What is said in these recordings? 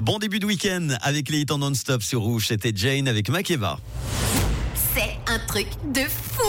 Bon début de week-end avec les hits en non-stop sur Rouge. C'était Jane avec Makeba. C'est un truc de fou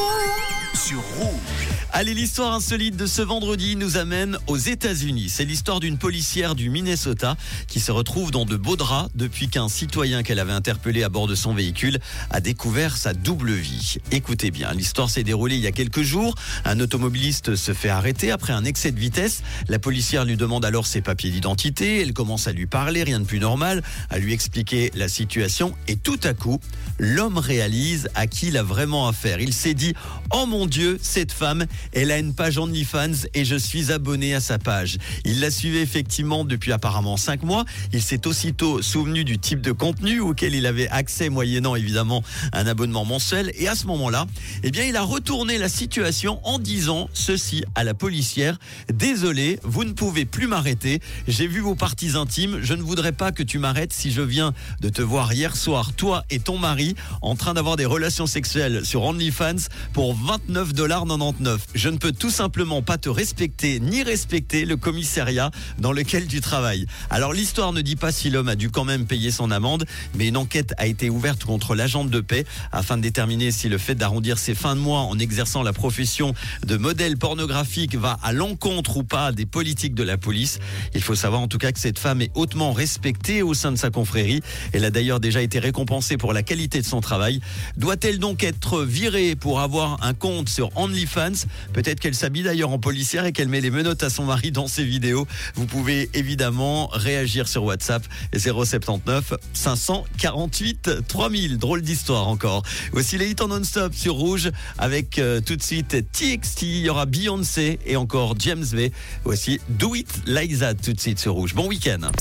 Sur Rouge. Allez, l'histoire insolite de ce vendredi nous amène aux États-Unis. C'est l'histoire d'une policière du Minnesota qui se retrouve dans de beaux draps depuis qu'un citoyen qu'elle avait interpellé à bord de son véhicule a découvert sa double vie. Écoutez bien, l'histoire s'est déroulée il y a quelques jours. Un automobiliste se fait arrêter après un excès de vitesse. La policière lui demande alors ses papiers d'identité. Elle commence à lui parler, rien de plus normal, à lui expliquer la situation. Et tout à coup, l'homme réalise à qui il a vraiment affaire. Il s'est dit, oh mon Dieu, cette femme, elle a une page OnlyFans et je suis abonné à sa page. Il la suivait effectivement depuis apparemment 5 mois. Il s'est aussitôt souvenu du type de contenu auquel il avait accès moyennant évidemment un abonnement mensuel. Et à ce moment-là, eh bien, il a retourné la situation en disant ceci à la policière. Désolé, vous ne pouvez plus m'arrêter. J'ai vu vos parties intimes. Je ne voudrais pas que tu m'arrêtes si je viens de te voir hier soir, toi et ton mari, en train d'avoir des relations sexuelles sur OnlyFans pour 29 dollars 99 je ne peux tout simplement pas te respecter ni respecter le commissariat dans lequel tu travailles. Alors l'histoire ne dit pas si l'homme a dû quand même payer son amende, mais une enquête a été ouverte contre l'agent de paix afin de déterminer si le fait d'arrondir ses fins de mois en exerçant la profession de modèle pornographique va à l'encontre ou pas des politiques de la police. Il faut savoir en tout cas que cette femme est hautement respectée au sein de sa confrérie. Elle a d'ailleurs déjà été récompensée pour la qualité de son travail. Doit-elle donc être virée pour avoir un compte sur OnlyFans? Peut-être qu'elle s'habille d'ailleurs en policière et qu'elle met les menottes à son mari dans ses vidéos. Vous pouvez évidemment réagir sur WhatsApp 079 548 3000. Drôle d'histoire encore. Aussi les hits en non-stop sur Rouge avec euh, tout de suite TXT. Il y aura Beyoncé et encore James Bay. Voici Do It Like That tout de suite sur Rouge. Bon week-end.